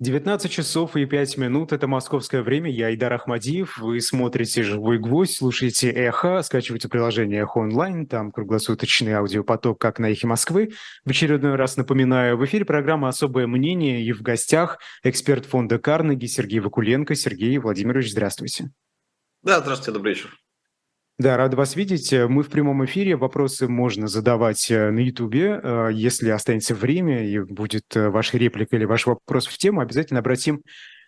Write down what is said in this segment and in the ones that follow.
19 часов и 5 минут – это московское время. Я Идар Ахмадиев. Вы смотрите «Живой гвоздь», слушаете «Эхо», скачивайте приложение «Эхо онлайн», там круглосуточный аудиопоток, как на «Эхе Москвы». В очередной раз напоминаю, в эфире программа «Особое мнение» и в гостях эксперт фонда «Карнеги» Сергей Вакуленко. Сергей Владимирович, здравствуйте. Да, здравствуйте, добрый вечер. Да, рад вас видеть. Мы в прямом эфире. Вопросы можно задавать э, на Ютубе. Э, если останется время и будет э, ваша реплика или ваш вопрос в тему, обязательно обратим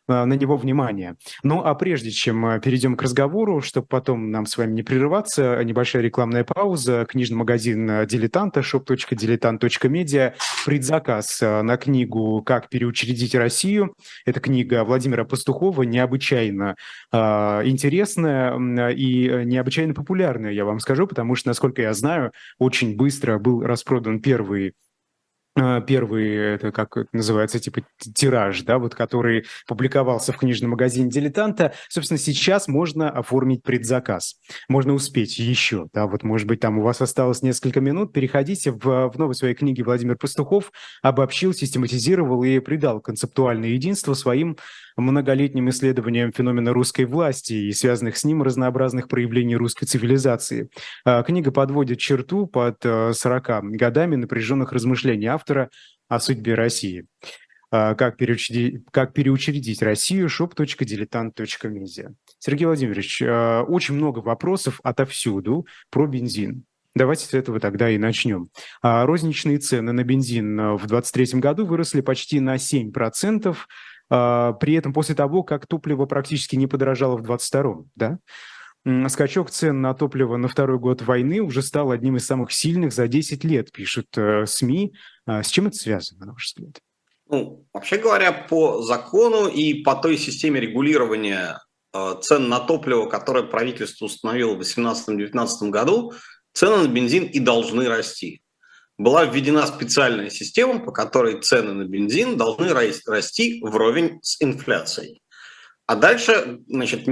на него внимание. Ну а прежде чем э, перейдем к разговору, чтобы потом нам с вами не прерываться, небольшая рекламная пауза. Книжный магазин э, «Дилетанта» shop.diletant.media. Предзаказ на книгу «Как переучредить Россию». Это книга Владимира Пастухова, необычайно э, интересная и необычайно популярная, я вам скажу, потому что, насколько я знаю, очень быстро был распродан первый первый, это как это называется, типа тираж, да, вот который публиковался в книжном магазине «Дилетанта». Собственно, сейчас можно оформить предзаказ. Можно успеть еще, да, вот, может быть, там у вас осталось несколько минут, переходите в, в новой своей книге Владимир Пастухов обобщил, систематизировал и придал концептуальное единство своим многолетним исследованием феномена русской власти и связанных с ним разнообразных проявлений русской цивилизации. А, книга подводит черту под 40 э, годами напряженных размышлений автора о судьбе России. А, как переучредить, как переучредить Россию, shop.diletant.media. Сергей Владимирович, а, очень много вопросов отовсюду про бензин. Давайте с этого тогда и начнем. Розничные цены на бензин в 2023 году выросли почти на 7%. А, при этом после того, как топливо практически не подорожало в 22-м, да? Скачок цен на топливо на второй год войны уже стал одним из самых сильных за 10 лет, пишут э, СМИ. А с чем это связано, на ваш взгляд? Ну, вообще говоря, по закону и по той системе регулирования э, цен на топливо, которое правительство установило в 2018-2019 году, цены на бензин и должны расти была введена специальная система, по которой цены на бензин должны расти вровень с инфляцией. А дальше, значит,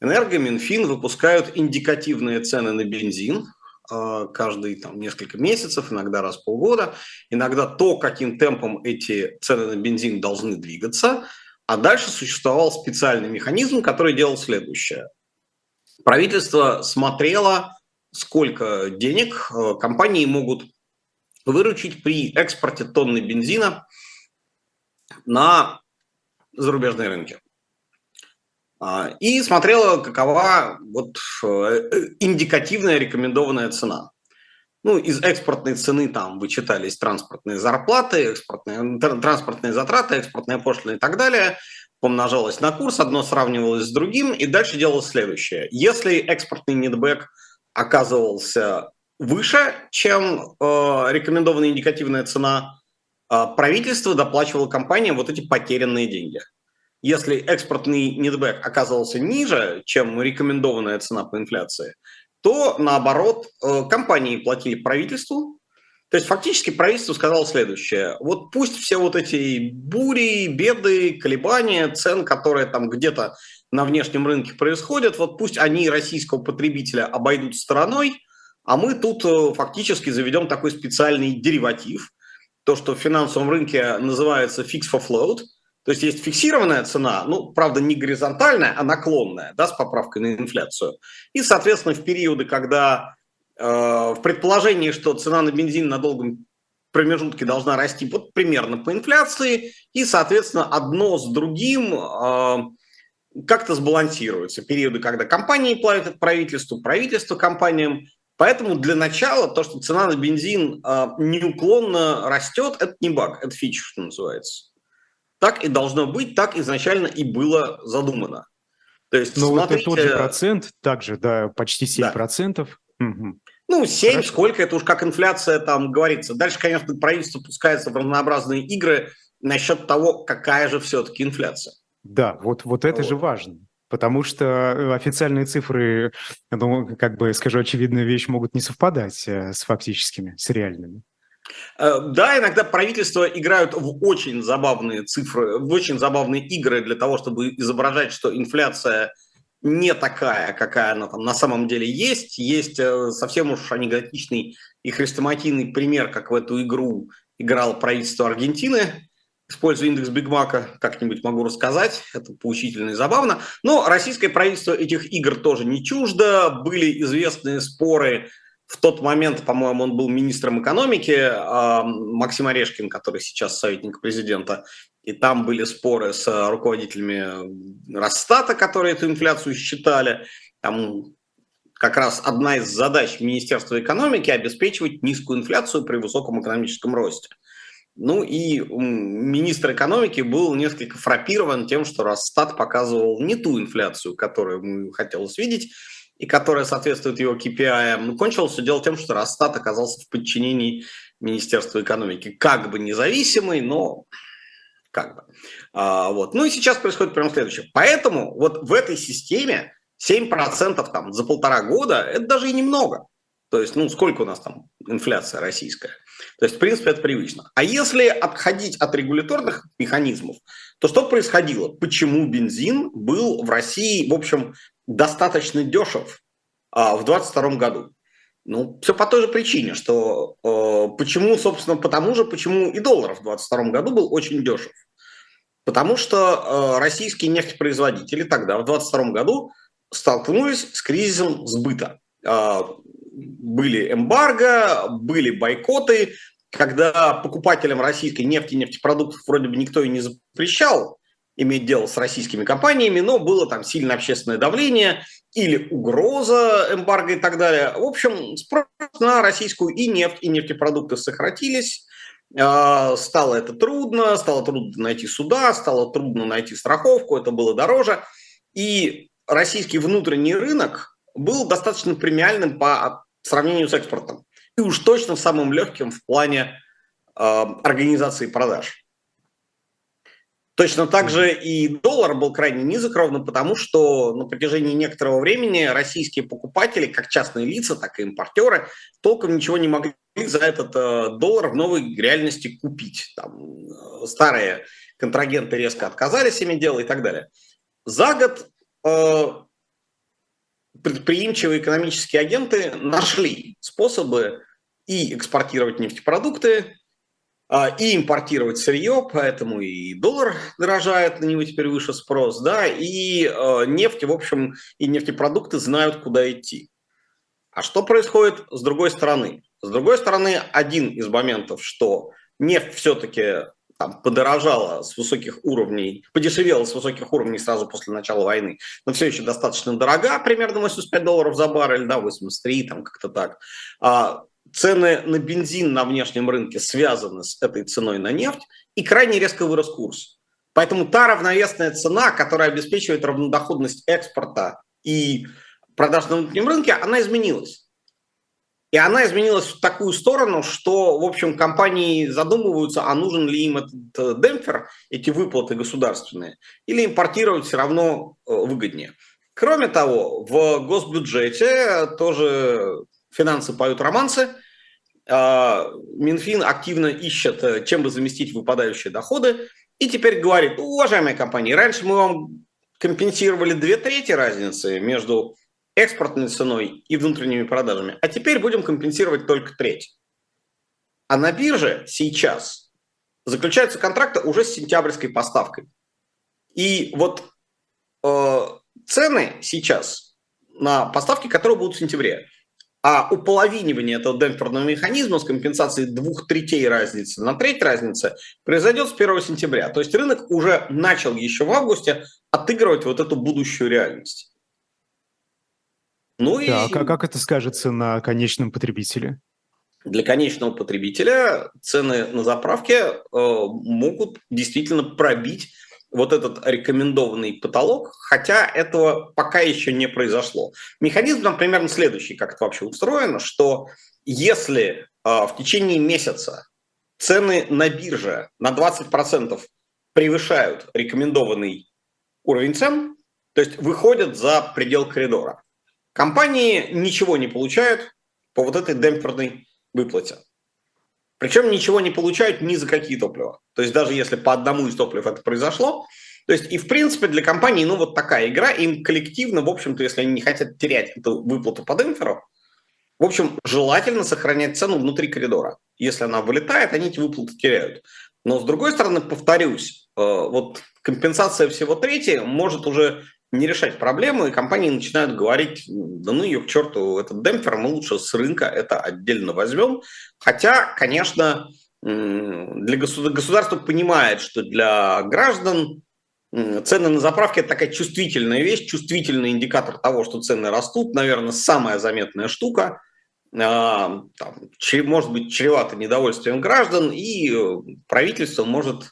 Минэнерго, Минфин выпускают индикативные цены на бензин э, каждые там, несколько месяцев, иногда раз в полгода, иногда то, каким темпом эти цены на бензин должны двигаться, а дальше существовал специальный механизм, который делал следующее. Правительство смотрело сколько денег э, компании могут выручить при экспорте тонны бензина на зарубежные рынки. А, и смотрела, какова вот э, индикативная рекомендованная цена. Ну, из экспортной цены там вычитались транспортные зарплаты, экспортные, транспортные затраты, экспортные пошлины и так далее. Помножалось на курс, одно сравнивалось с другим, и дальше делалось следующее. Если экспортный нетбэк – оказывался выше, чем э, рекомендованная индикативная цена, э, правительство доплачивало компаниям вот эти потерянные деньги. Если экспортный нетбэк оказывался ниже, чем рекомендованная цена по инфляции, то наоборот э, компании платили правительству. То есть фактически правительство сказало следующее. Вот пусть все вот эти бури, беды, колебания цен, которые там где-то на внешнем рынке происходят, вот пусть они российского потребителя обойдут стороной, а мы тут э, фактически заведем такой специальный дериватив, то, что в финансовом рынке называется fix for float, то есть есть фиксированная цена, ну, правда, не горизонтальная, а наклонная, да, с поправкой на инфляцию. И, соответственно, в периоды, когда э, в предположении, что цена на бензин на долгом промежутке должна расти вот примерно по инфляции, и, соответственно, одно с другим э, как-то сбалансируются. Периоды, когда компании платят правительству, правительство компаниям. Поэтому для начала то, что цена на бензин э, неуклонно растет, это не баг, это фича, что называется. Так и должно быть, так изначально и было задумано. То есть, Но смотрите... вот это тот же процент, также, да, почти 7%. Да. Угу. Ну, 7, Хорошо. сколько, это уж как инфляция там говорится. Дальше, конечно, правительство пускается в разнообразные игры насчет того, какая же все-таки инфляция. Да, вот, вот это вот. же важно. Потому что э, официальные цифры, ну, как бы скажу очевидную вещь, могут не совпадать э, с фактическими, с реальными. Э, да, иногда правительства играют в очень забавные цифры, в очень забавные игры для того, чтобы изображать, что инфляция не такая, какая она там на самом деле есть. Есть совсем уж анекдотичный и хрестоматийный пример, как в эту игру играло правительство Аргентины, используя индекс Бигмака, как-нибудь могу рассказать, это поучительно и забавно. Но российское правительство этих игр тоже не чуждо, были известные споры в тот момент, по-моему, он был министром экономики, а, Максим Орешкин, который сейчас советник президента, и там были споры с руководителями Росстата, которые эту инфляцию считали. Там как раз одна из задач Министерства экономики – обеспечивать низкую инфляцию при высоком экономическом росте. Ну и министр экономики был несколько фрапирован тем, что Росстат показывал не ту инфляцию, которую ему хотелось видеть, и которая соответствует его KPI. Ну, кончилось все дело тем, что Росстат оказался в подчинении Министерства экономики. Как бы независимый, но как бы. А, вот. Ну и сейчас происходит прямо следующее. Поэтому вот в этой системе 7% там за полтора года – это даже и немного. То есть, ну, сколько у нас там инфляция российская? То есть, в принципе, это привычно. А если отходить от регуляторных механизмов, то что происходило? Почему бензин был в России, в общем, достаточно дешев а, в 2022 году? Ну, все по той же причине, что э, почему, собственно, потому же, почему и доллар в 2022 году был очень дешев. Потому что э, российские нефтепроизводители тогда, в 2022 году, столкнулись с кризисом сбыта. Э, были эмбарго, были бойкоты, когда покупателям российской нефти и нефтепродуктов вроде бы никто и не запрещал иметь дело с российскими компаниями, но было там сильное общественное давление или угроза эмбарго и так далее. В общем, спрос на российскую и нефть, и нефтепродукты сократились. А, стало это трудно, стало трудно найти суда, стало трудно найти страховку, это было дороже. И российский внутренний рынок был достаточно премиальным по сравнению с экспортом. И уж точно самым легким в плане э, организации продаж. Точно так же и доллар был крайне низок, ровно потому, что на протяжении некоторого времени российские покупатели, как частные лица, так и импортеры, толком ничего не могли за этот э, доллар в новой реальности купить. Там, э, старые контрагенты резко отказались ими делать и так далее. За год э, предприимчивые экономические агенты нашли способы и экспортировать нефтепродукты, и импортировать сырье, поэтому и доллар дорожает, на него теперь выше спрос, да, и э, нефть, в общем, и нефтепродукты знают, куда идти. А что происходит с другой стороны? С другой стороны, один из моментов, что нефть все-таки там, подорожала с высоких уровней, подешевела с высоких уровней сразу после начала войны, но все еще достаточно дорога, примерно 85 долларов за баррель, да, 83, там как-то так. А цены на бензин на внешнем рынке связаны с этой ценой на нефть, и крайне резко вырос курс. Поэтому та равновесная цена, которая обеспечивает равнодоходность экспорта и продаж на внутреннем рынке, она изменилась. И она изменилась в такую сторону, что, в общем, компании задумываются, а нужен ли им этот э, демпфер, эти выплаты государственные, или импортировать все равно э, выгоднее. Кроме того, в госбюджете тоже финансы поют романсы, Минфин активно ищет, э, чем бы заместить выпадающие доходы, и теперь говорит, уважаемые компании, раньше мы вам компенсировали две трети разницы между экспортной ценой и внутренними продажами, а теперь будем компенсировать только треть. А на бирже сейчас заключаются контракты уже с сентябрьской поставкой. И вот э, цены сейчас на поставки, которые будут в сентябре, а уполовинивание этого демпферного механизма с компенсацией двух третей разницы на треть разницы произойдет с 1 сентября. То есть рынок уже начал еще в августе отыгрывать вот эту будущую реальность. Ну и... Так, а как это скажется на конечном потребителе? Для конечного потребителя цены на заправке э, могут действительно пробить вот этот рекомендованный потолок, хотя этого пока еще не произошло. Механизм там примерно следующий, как это вообще устроено, что если э, в течение месяца цены на бирже на 20% превышают рекомендованный уровень цен, то есть выходят за предел коридора, Компании ничего не получают по вот этой демпферной выплате. Причем ничего не получают ни за какие топлива. То есть даже если по одному из топлив это произошло, то есть и в принципе для компании, ну вот такая игра, им коллективно, в общем-то, если они не хотят терять эту выплату по демпферу, в общем, желательно сохранять цену внутри коридора. Если она вылетает, они эти выплаты теряют. Но с другой стороны, повторюсь, э, вот компенсация всего третьего может уже не решать проблему, и компании начинают говорить, да ну ее к черту, этот демпфер мы лучше с рынка это отдельно возьмем. Хотя, конечно, для государства, государство понимает, что для граждан цены на заправке – это такая чувствительная вещь, чувствительный индикатор того, что цены растут, наверное, самая заметная штука – а, там, может быть чревато недовольствием граждан, и э, правительство может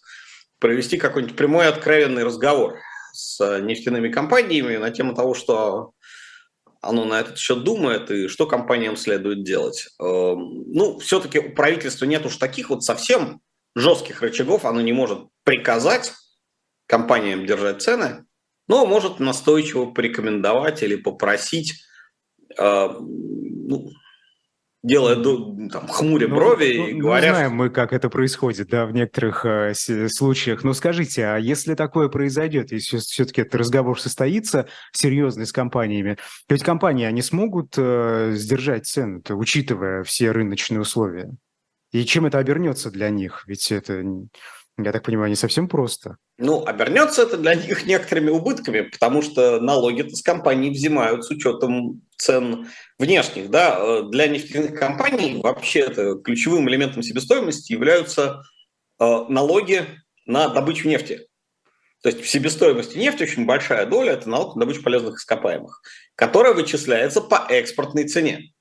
провести какой-нибудь прямой откровенный разговор с нефтяными компаниями на тему того, что оно на этот счет думает и что компаниям следует делать. Эм, ну, все-таки у правительства нет уж таких вот совсем жестких рычагов, оно не может приказать компаниям держать цены, но может настойчиво порекомендовать или попросить э, ну, делая там, хмуря ну, брови ну, и ну, говоря... знаем мы, как это происходит, да, в некоторых э, случаях. Но скажите, а если такое произойдет, если все-таки этот разговор состоится серьезный с компаниями, ведь компании, они смогут э, сдержать цены, учитывая все рыночные условия? И чем это обернется для них? Ведь это я так понимаю, не совсем просто. Ну, обернется это для них некоторыми убытками, потому что налоги с компаний взимают с учетом цен внешних. Да? Э, для нефтяных компаний вообще это ключевым элементом себестоимости являются э, налоги на добычу нефти. То есть в себестоимости нефти очень большая доля – это налог на добычу полезных ископаемых, которая вычисляется по экспортной цене.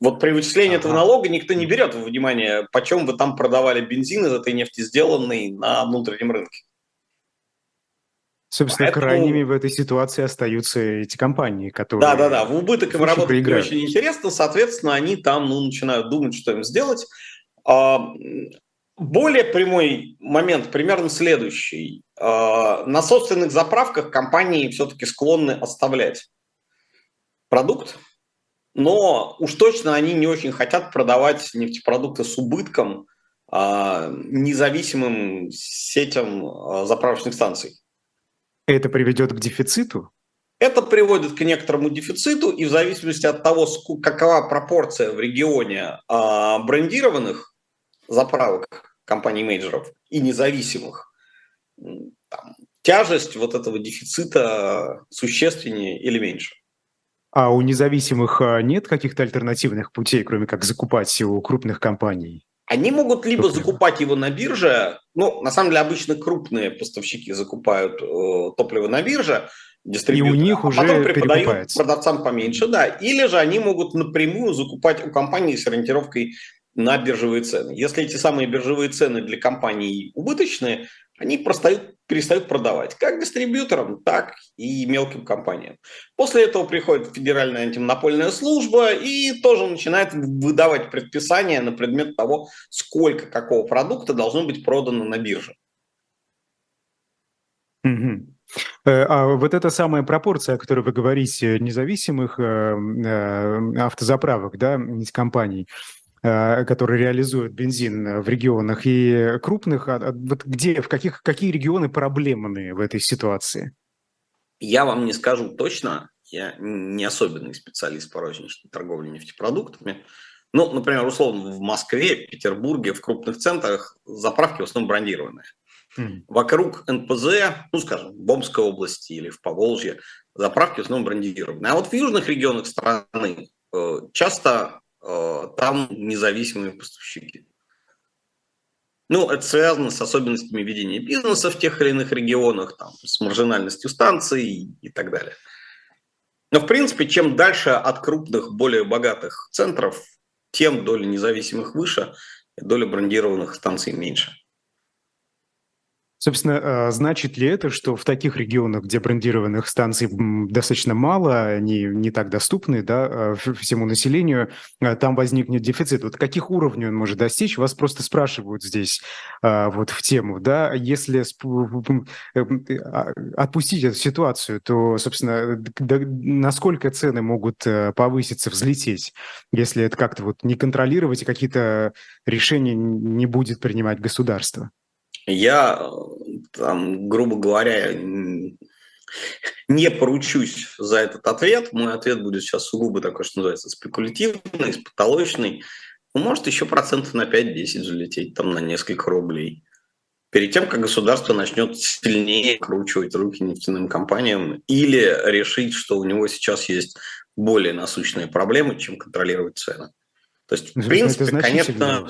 Вот при вычислении ага. этого налога никто не берет во внимание, почем вы там продавали бензин из этой нефти, сделанный на внутреннем рынке. Собственно, Поэтому... крайними в этой ситуации остаются эти компании, которые... Да-да-да, в убыток им работать проиграют. не очень интересно, соответственно, они там ну, начинают думать, что им сделать. А, более прямой момент примерно следующий. А, на собственных заправках компании все-таки склонны оставлять продукт, но уж точно они не очень хотят продавать нефтепродукты с убытком а, независимым сетям а, заправочных станций. Это приведет к дефициту? Это приводит к некоторому дефициту, и в зависимости от того, какова пропорция в регионе а, брендированных заправок компаний-менеджеров и независимых, там, тяжесть вот этого дефицита существеннее или меньше. А у независимых а, нет каких-то альтернативных путей, кроме как закупать у крупных компаний? Они могут либо закупать его на бирже, ну, на самом деле, обычно крупные поставщики закупают э, топливо на бирже, и у них а уже потом преподают продавцам поменьше, да. Или же они могут напрямую закупать у компании с ориентировкой на биржевые цены. Если эти самые биржевые цены для компаний убыточные, они простают, перестают продавать как дистрибьюторам, так и мелким компаниям. После этого приходит Федеральная антимонопольная служба и тоже начинает выдавать предписания на предмет того, сколько какого продукта должно быть продано на бирже. Угу. А вот эта самая пропорция, о которой вы говорите, независимых э, э, автозаправок, да, компаний, Э, которые реализуют бензин в регионах и крупных, а, а вот где, в каких, какие регионы проблемные в этой ситуации? Я вам не скажу точно, я не особенный специалист по розничной торговле нефтепродуктами. Ну, например, условно, в Москве, Петербурге, в крупных центрах заправки в основном брендированные. Mm. Вокруг НПЗ, ну, скажем, в Бомской области или в Поволжье, заправки в основном брендированные. А вот в южных регионах страны э, часто там независимые поставщики. Ну, это связано с особенностями ведения бизнеса в тех или иных регионах, там, с маржинальностью станций и так далее. Но, в принципе, чем дальше от крупных, более богатых центров, тем доля независимых выше, доля брендированных станций меньше. Собственно, а, значит ли это, что в таких регионах, где брендированных станций достаточно мало, они не так доступны да, а, всему населению, а, там возникнет дефицит? Вот каких уровней он может достичь? Вас просто спрашивают здесь вот в тему. Да? Если э, отпустить эту ситуацию, то, собственно, насколько цены могут э, повыситься, взлететь, если это как-то вот не контролировать и какие-то решения не будет принимать государство? Я, там, грубо говоря, не поручусь за этот ответ. Мой ответ будет сейчас сугубо такой, что называется, спекулятивный, потолочный. может еще процентов на 5-10 залететь, там на несколько рублей. Перед тем, как государство начнет сильнее кручивать руки нефтяным компаниям или решить, что у него сейчас есть более насущные проблемы, чем контролировать цены. То есть, в принципе, конечно,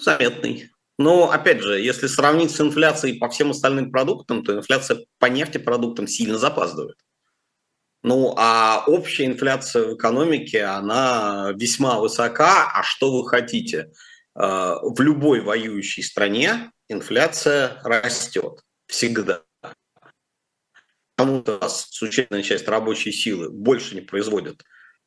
заметный. Но, опять же, если сравнить с инфляцией по всем остальным продуктам, то инфляция по нефтепродуктам сильно запаздывает. Ну, а общая инфляция в экономике, она весьма высока. А что вы хотите? Э, в любой воюющей стране инфляция растет. Всегда. Потому что существенная часть рабочей силы больше не производят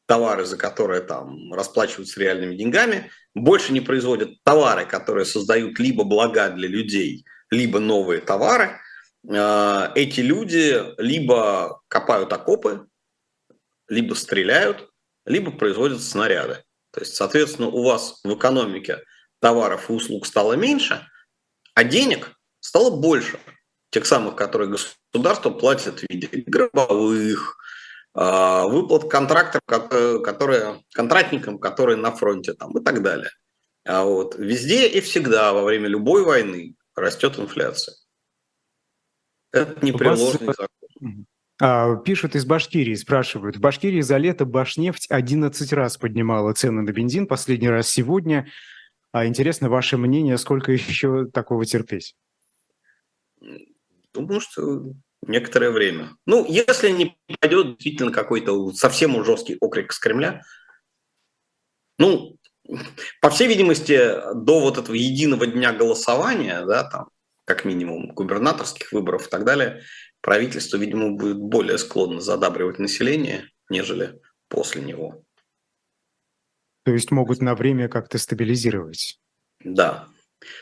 товары, за которые там расплачиваются реальными деньгами, больше не производят товары, которые создают либо блага для людей, либо новые товары. Э, эти люди либо копают окопы, либо стреляют, либо производят снаряды. То есть, соответственно, у вас в экономике товаров и услуг стало меньше, а денег стало больше. Тех самых, которые государство платит в виде гробовых, а, выплат контрактов, которые, контрактникам, которые на фронте там, и так далее. А вот везде и всегда во время любой войны растет инфляция. Это непреложный вас... закон. А, пишут из Башкирии, спрашивают. В Башкирии за лето Башнефть 11 раз поднимала цены на бензин, последний раз сегодня. А интересно ваше мнение, сколько еще такого терпеть? Думаю, что некоторое время. Ну, если не пойдет действительно какой-то совсем жесткий окрик с Кремля, ну, по всей видимости, до вот этого единого дня голосования, да, там, как минимум, губернаторских выборов и так далее, правительство, видимо, будет более склонно задабривать население, нежели после него. То есть могут на время как-то стабилизировать? Да,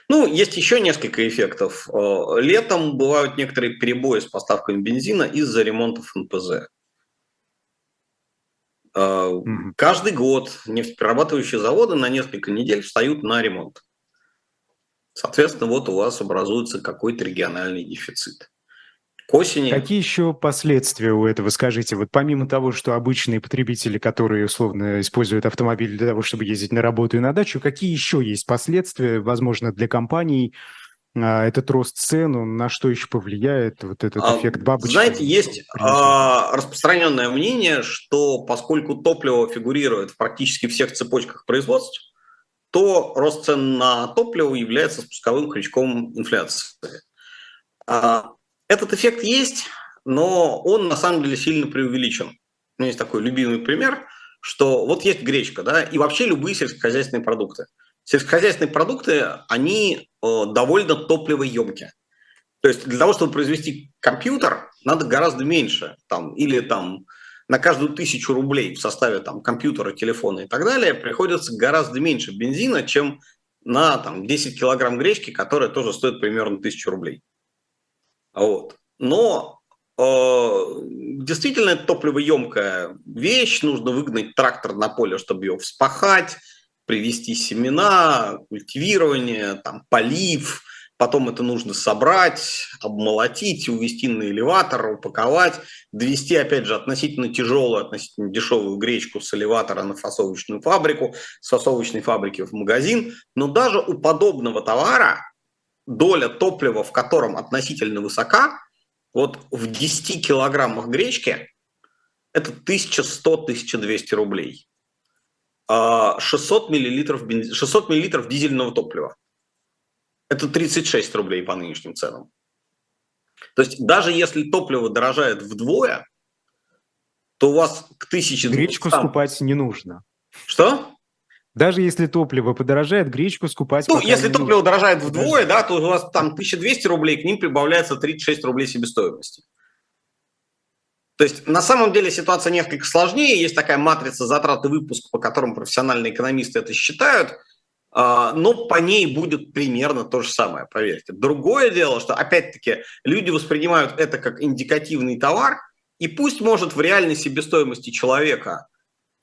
ну, есть еще несколько эффектов. Э, летом бывают некоторые перебои с поставками бензина из-за ремонтов НПЗ. Mm-hmm. Каждый год нефтеперерабатывающие заводы на несколько недель встают на ремонт. Соответственно, вот у вас образуется какой-то региональный дефицит к осени. Какие еще последствия у этого, скажите? Вот помимо того, что обычные потребители, которые условно используют автомобиль для того, чтобы ездить на работу и на дачу, какие еще есть последствия, возможно, для компаний? А, этот рост цен, на что еще повлияет вот этот а, эффект бабочки? Знаете, есть а, распространенное мнение, что поскольку топливо фигурирует в практически всех цепочках производств, то рост цен на топливо является спусковым крючком инфляции. А, этот эффект есть, но он на самом деле сильно преувеличен. У меня есть такой любимый пример, что вот есть гречка, да, и вообще любые сельскохозяйственные продукты. Сельскохозяйственные продукты, они э, довольно топливоемкие. То есть для того, чтобы произвести компьютер, надо гораздо меньше, там, или там на каждую тысячу рублей в составе там, компьютера, телефона и так далее приходится гораздо меньше бензина, чем на там, 10 килограмм гречки, которая тоже стоит примерно тысячу рублей. Вот. Но э, действительно это топливоемкая вещь, нужно выгнать трактор на поле, чтобы ее вспахать, привести семена, культивирование, там, полив, потом это нужно собрать, обмолотить, увезти на элеватор, упаковать, довести, опять же, относительно тяжелую, относительно дешевую гречку с элеватора на фасовочную фабрику, с фасовочной фабрики в магазин. Но даже у подобного товара доля топлива, в котором относительно высока, вот в 10 килограммах гречки это 1100-1200 рублей. 600 а миллилитров, бенз... 600 миллилитров дизельного топлива. Это 36 рублей по нынешним ценам. То есть даже если топливо дорожает вдвое, то у вас к 1200... Гречку скупать не нужно. Что? Даже если топливо подорожает, гречку скупать... Ну, если топливо нужно. дорожает вдвое, да, то у вас там 1200 рублей, к ним прибавляется 36 рублей себестоимости. То есть на самом деле ситуация несколько сложнее. Есть такая матрица затрат и выпуск, по которым профессиональные экономисты это считают, а, но по ней будет примерно то же самое, поверьте. Другое дело, что опять-таки люди воспринимают это как индикативный товар, и пусть может в реальной себестоимости человека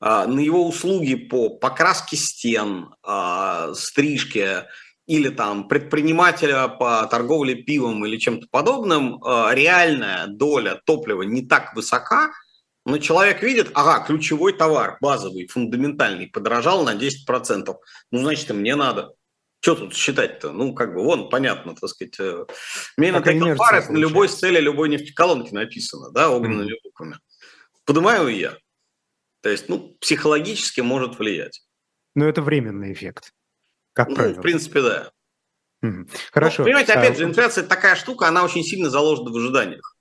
на его услуги по покраске стен, а, стрижке или там предпринимателя по торговле пивом или чем-то подобным, а, реальная доля топлива не так высока, Но человек видит, ага, ключевой товар, базовый, фундаментальный, подорожал на 10%. Ну, значит, и мне надо. Что тут считать-то? Ну, как бы, вон, понятно, так сказать. Мейн товар на любой цели любой нефтеколонки написано, да, огненными mm. буквами. Поднимаю я. То есть, ну, психологически может влиять. Но это временный эффект, как ну, правило. в принципе, да. Mm. Хорошо. Ну, понимаете, опять а... же, инфляция такая штука, она очень сильно заложена в ожиданиях.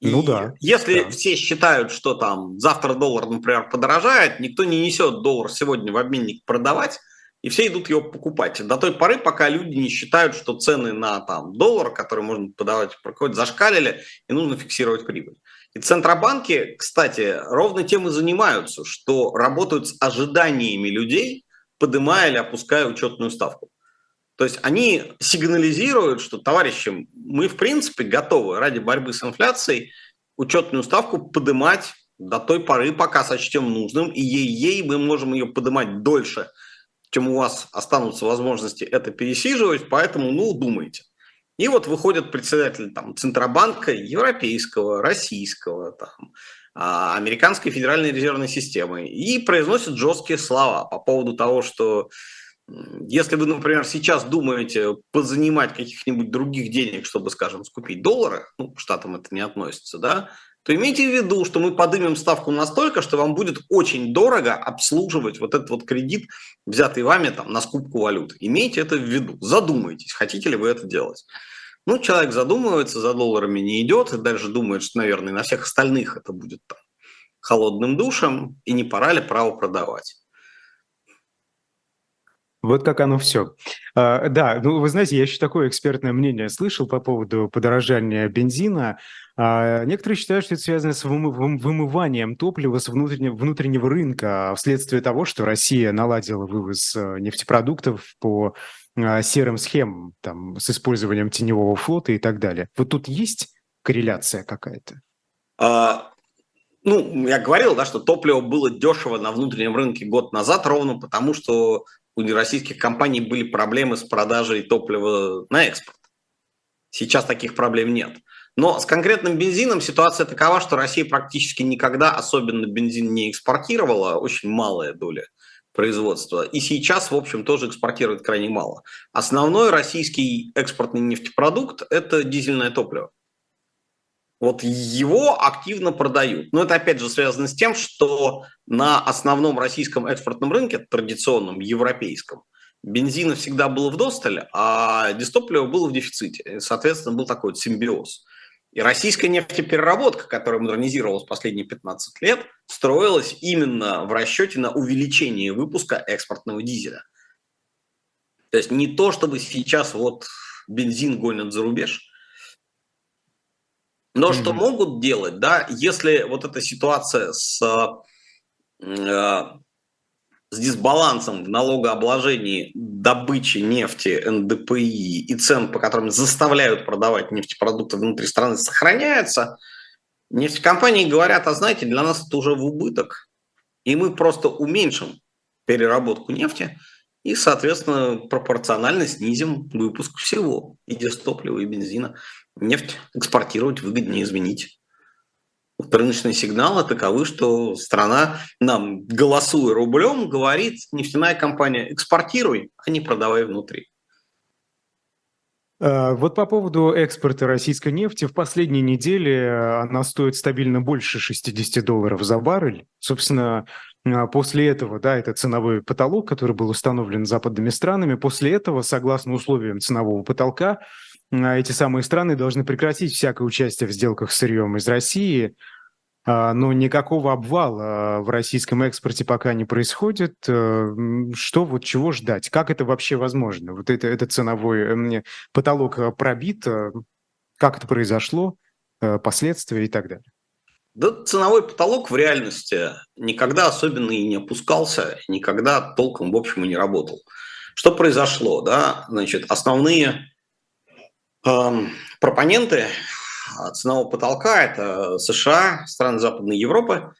И ну да. Если да. все считают, что там завтра доллар, например, подорожает, никто не несет доллар сегодня в обменник продавать, и все идут его покупать. До той поры, пока люди не считают, что цены на там, доллар, который можно подавать, проходят, зашкалили, и нужно фиксировать прибыль. И центробанки, кстати, ровно тем и занимаются, что работают с ожиданиями людей, поднимая или опуская учетную ставку. То есть они сигнализируют, что, товарищи, мы в принципе готовы ради борьбы с инфляцией учетную ставку поднимать до той поры, пока сочтем нужным, и ей-ей мы можем ее поднимать дольше, чем у вас останутся возможности это пересиживать, поэтому, ну, думайте. И вот выходят председатели там, Центробанка европейского, российского, там, а, американской федеральной резервной системы и произносят жесткие слова по поводу того, что если вы, например, сейчас думаете позанимать каких-нибудь других денег, чтобы, скажем, скупить доллары, ну, к штатам это не относится, да, то имейте в виду, что мы поднимем ставку настолько, что вам будет очень дорого обслуживать вот этот вот кредит, взятый вами там на скупку валюты. Имейте это в виду, задумайтесь, хотите ли вы это делать. Ну, человек задумывается, за долларами не идет, и дальше думает, что, наверное, на всех остальных это будет там холодным душем, и не пора ли право продавать. Вот как оно все. А, да, ну вы знаете, я еще такое экспертное мнение слышал по поводу подорожания бензина. А, некоторые считают, что это связано с вымыванием топлива с внутреннего, внутреннего рынка вследствие того, что Россия наладила вывоз э, нефтепродуктов по а, серым схемам, там, с использованием теневого флота и так далее. Вот тут есть корреляция какая-то? А, ну, я говорил, да, что топливо было дешево на внутреннем рынке год назад, ровно потому, что у российских компаний были проблемы с продажей топлива на экспорт. Сейчас таких проблем нет. Но с конкретным бензином ситуация такова, что Россия практически никогда особенно бензин не экспортировала, очень малая доля производства. И сейчас, в общем, тоже экспортирует крайне мало. Основной российский экспортный нефтепродукт – это дизельное топливо. Вот его активно продают. Но это опять же связано с тем, что на основном российском экспортном рынке, традиционном европейском, бензина всегда было в достале, а дистопливо было в дефиците. Соответственно, был такой вот симбиоз. И российская нефтепереработка, которая модернизировалась последние 15 лет, строилась именно в расчете на увеличение выпуска экспортного дизеля. То есть не то, чтобы сейчас вот бензин гонят за рубеж – но mm-hmm. что могут делать, да, если вот эта ситуация с, э, с дисбалансом в налогообложении добычи нефти, НДПИ и цен, по которым заставляют продавать нефтепродукты внутри страны, сохраняется, нефтекомпании говорят, а знаете, для нас это уже в убыток, и мы просто уменьшим переработку нефти, и, соответственно, пропорционально снизим выпуск всего, и дистоплива, и бензина нефть экспортировать выгоднее, извините. Вот рыночные сигналы таковы, что страна нам, голосуя рублем, говорит, нефтяная компания, экспортируй, а не продавай внутри. А, вот по поводу экспорта российской нефти, в последние недели она стоит стабильно больше 60 долларов за баррель. Собственно, а, после этого, да, это ценовой потолок, который был установлен западными странами. После этого, согласно условиям ценового потолка, а эти самые страны должны прекратить всякое участие в сделках с сырьем из России, а, но никакого обвала в российском экспорте пока не происходит. Э, что вот чего ждать? Как это вообще возможно? Вот это, это ценовой э, потолок э, пробит, как это произошло, последствия и так далее. Да, ценовой потолок в реальности никогда особенно и не опускался, никогда толком, в общем, и не работал. Что произошло? Да? Значит, основные Пропоненты а, ценового потолка – это США, страны Западной Европы.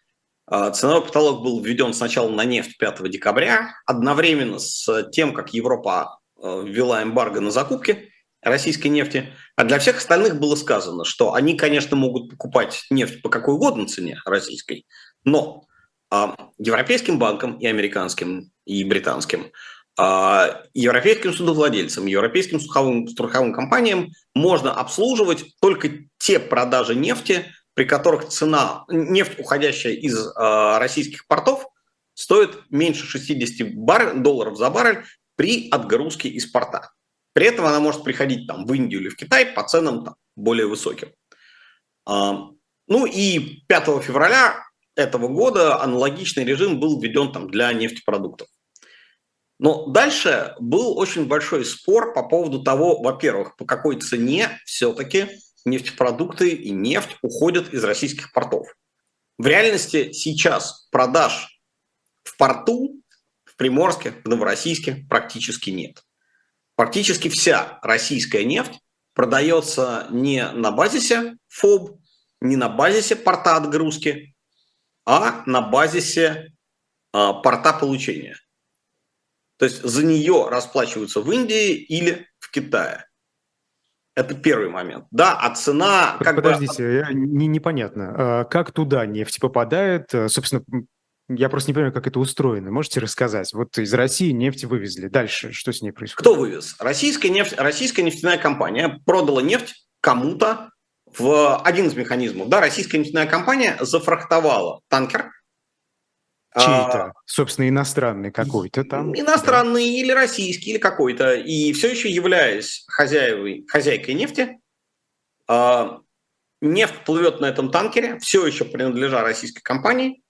А, ценовой потолок был введен сначала на нефть 5 декабря, одновременно с тем, как Европа а, ввела эмбарго на закупки российской нефти, а для всех остальных было сказано, что они, конечно, могут покупать нефть по какой угодно цене российской, но а, европейским банкам и американским, и британским, европейским судовладельцам, европейским страховым, страховым компаниям можно обслуживать только те продажи нефти, при которых цена, нефть, уходящая из а, российских портов, стоит меньше 60 бар, долларов за баррель при отгрузке из порта. При этом она может приходить там, в Индию или в Китай по ценам там, более высоким. А, ну и 5 февраля этого года аналогичный режим был введен там, для нефтепродуктов. Но дальше был очень большой спор по поводу того, во-первых, по какой цене все-таки нефтепродукты и нефть уходят из российских портов. В реальности сейчас продаж в порту, в Приморске, в Новороссийске практически нет. Практически вся российская нефть продается не на базисе ФОБ, не на базисе порта отгрузки, а на базисе а, порта получения. То есть за нее расплачиваются в Индии или в Китае. Это первый момент. Да, а цена... Как Подождите, бы... не, непонятно. А как туда нефть попадает? Собственно, я просто не понимаю, как это устроено. Можете рассказать? Вот из России нефть вывезли. Дальше что с ней происходит? Кто вывез? Российская, нефть, российская нефтяная компания продала нефть кому-то в один из механизмов. Да, российская нефтяная компания зафрахтовала танкер. Чей-то, а, собственно, иностранный какой-то там. Иностранный да. или российский, или какой-то. И все еще являясь хозяевой, хозяйкой нефти, а, нефть плывет на этом танкере, все еще принадлежа российской компании,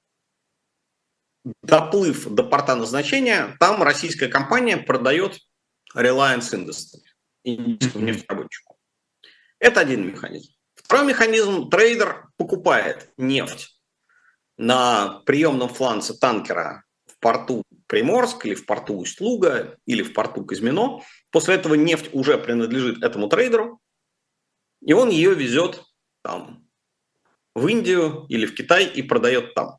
доплыв до порта назначения, там российская компания продает Reliance Industry, индийскому нефтерабочику. Это один механизм. Второй механизм – трейдер покупает нефть на приемном фланце танкера в порту Приморск или в порту Усть-Луга или в порту Казьмино. После этого нефть уже принадлежит этому трейдеру, и он ее везет там, в Индию или в Китай и продает там.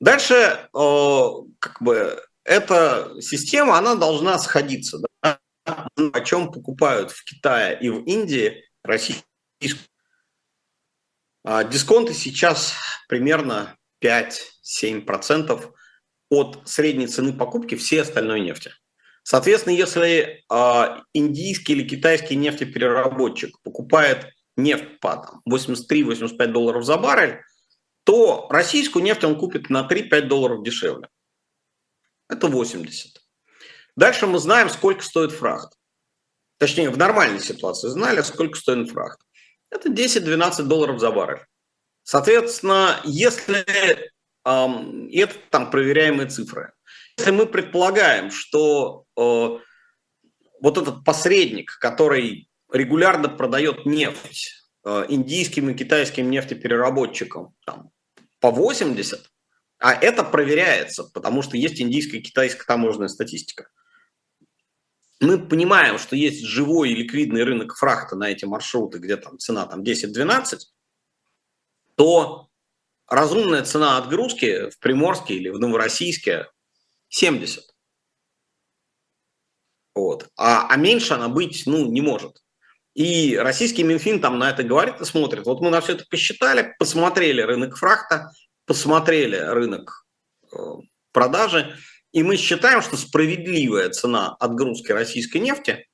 Дальше, э, как бы, эта система, она должна сходиться. Да? О чем покупают в Китае и в Индии российские а дисконты сейчас примерно 5-7% от средней цены покупки всей остальной нефти. Соответственно, если э, индийский или китайский нефтепереработчик покупает нефть по 83-85 долларов за баррель, то российскую нефть он купит на 3-5 долларов дешевле. Это 80. Дальше мы знаем, сколько стоит фрахт. Точнее, в нормальной ситуации знали, сколько стоит фрахт. Это 10-12 долларов за баррель. Соответственно, если эм, это там проверяемые цифры, если мы предполагаем, что э, вот этот посредник, который регулярно продает нефть Э, индийским и китайским нефтепереработчикам там, по 80, а это проверяется, потому что есть индийская и китайская таможенная статистика. Мы понимаем, что есть живой и ликвидный рынок фрахта на эти маршруты, где там цена там 10-12, то разумная цена отгрузки в Приморске или в Новороссийске 70. Вот. А, а меньше она быть ну, не может. И российский Минфин там на это говорит и смотрит. Вот мы на все это посчитали, посмотрели рынок фрахта, посмотрели рынок э, продажи, и мы считаем, что справедливая цена отгрузки российской нефти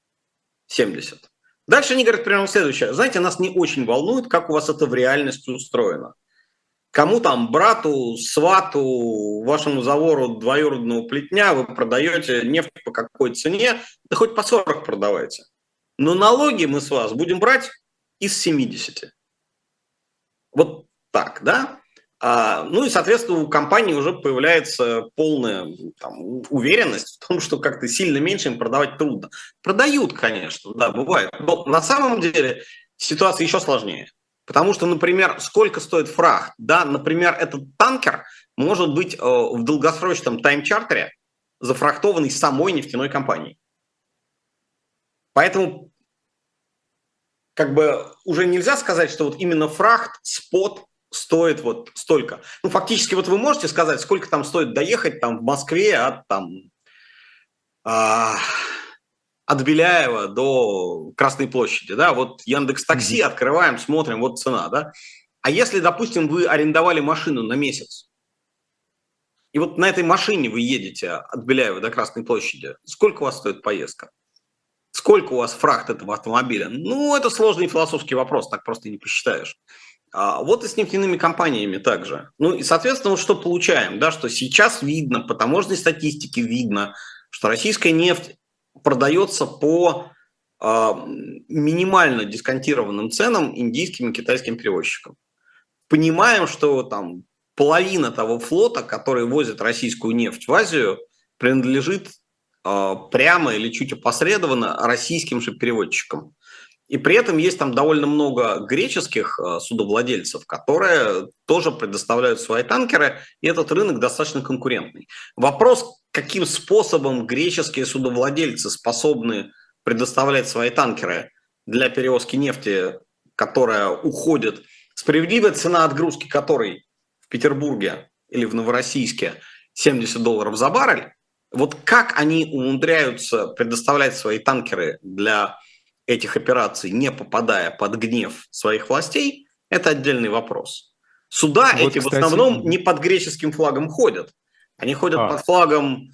70. Дальше они говорят прямо следующее. Знаете, нас не очень волнует, как у вас это в реальности устроено. Кому там, брату, свату, вашему завору двоюродного плетня вы продаете нефть по какой цене, да хоть по 40 продавайте. Но налоги мы с вас будем брать из 70. Вот так, да? А, ну и, соответственно, у компании уже появляется полная там, уверенность в том, что как-то сильно меньше им продавать трудно. Продают, конечно, да, бывает. Но на самом деле ситуация еще сложнее. Потому что, например, сколько стоит фрахт? Да, например, этот танкер может быть э, в долгосрочном тайм-чартере зафрахтованный самой нефтяной компанией. Поэтому как бы уже нельзя сказать, что вот именно фрахт, спот стоит вот столько. Ну, фактически, вот вы можете сказать, сколько там стоит доехать там в Москве от там а, от Беляева до Красной площади, да, вот Яндекс Такси открываем, смотрим, вот цена, да. А если, допустим, вы арендовали машину на месяц, и вот на этой машине вы едете от Беляева до Красной площади, сколько у вас стоит поездка? Сколько у вас фрахт этого автомобиля? Ну, это сложный философский вопрос, так просто не посчитаешь. А вот и с нефтяными компаниями также. Ну и, соответственно, вот что получаем, да, что сейчас видно, по таможенной статистике видно, что российская нефть продается по э, минимально дисконтированным ценам индийским и китайским перевозчикам. Понимаем, что там половина того флота, который возит российскую нефть в Азию, принадлежит э, прямо или чуть опосредованно российским же перевозчикам. И при этом есть там довольно много греческих э, судовладельцев, которые тоже предоставляют свои танкеры, и этот рынок достаточно конкурентный. Вопрос, каким способом греческие судовладельцы способны предоставлять свои танкеры для перевозки нефти, которая уходит, справедливая цена отгрузки которой в Петербурге или в Новороссийске 70 долларов за баррель, вот как они умудряются предоставлять свои танкеры для этих операций, не попадая под гнев своих властей, это отдельный вопрос. Суда вот, эти кстати... в основном не под греческим флагом ходят. Они ходят а. под флагом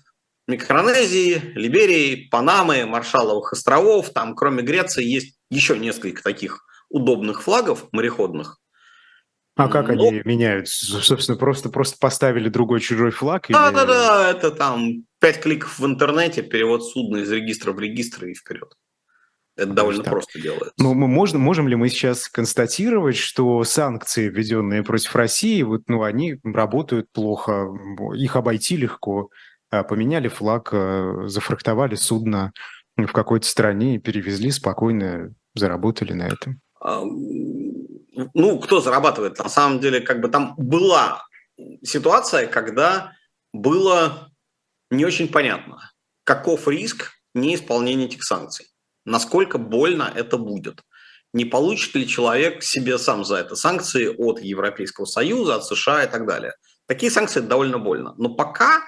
Микронезии, Либерии, Панамы, Маршаловых островов. Там, кроме Греции, есть еще несколько таких удобных флагов мореходных. А как Но... они меняются? Собственно, просто, просто поставили другой чужой флаг? Да, или... да, да, это там пять кликов в интернете, перевод судна из регистра в регистр и вперед. Это довольно так. просто делается. Ну, мы можем, можем ли мы сейчас констатировать, что санкции, введенные против России, вот, ну, они работают плохо, их обойти легко, а поменяли флаг, а, зафрахтовали судно в какой-то стране и перевезли спокойно, заработали на этом? Ну, кто зарабатывает? На самом деле, как бы там была ситуация, когда было не очень понятно, каков риск неисполнения этих санкций насколько больно это будет. Не получит ли человек себе сам за это санкции от Европейского Союза, от США и так далее. Такие санкции довольно больно. Но пока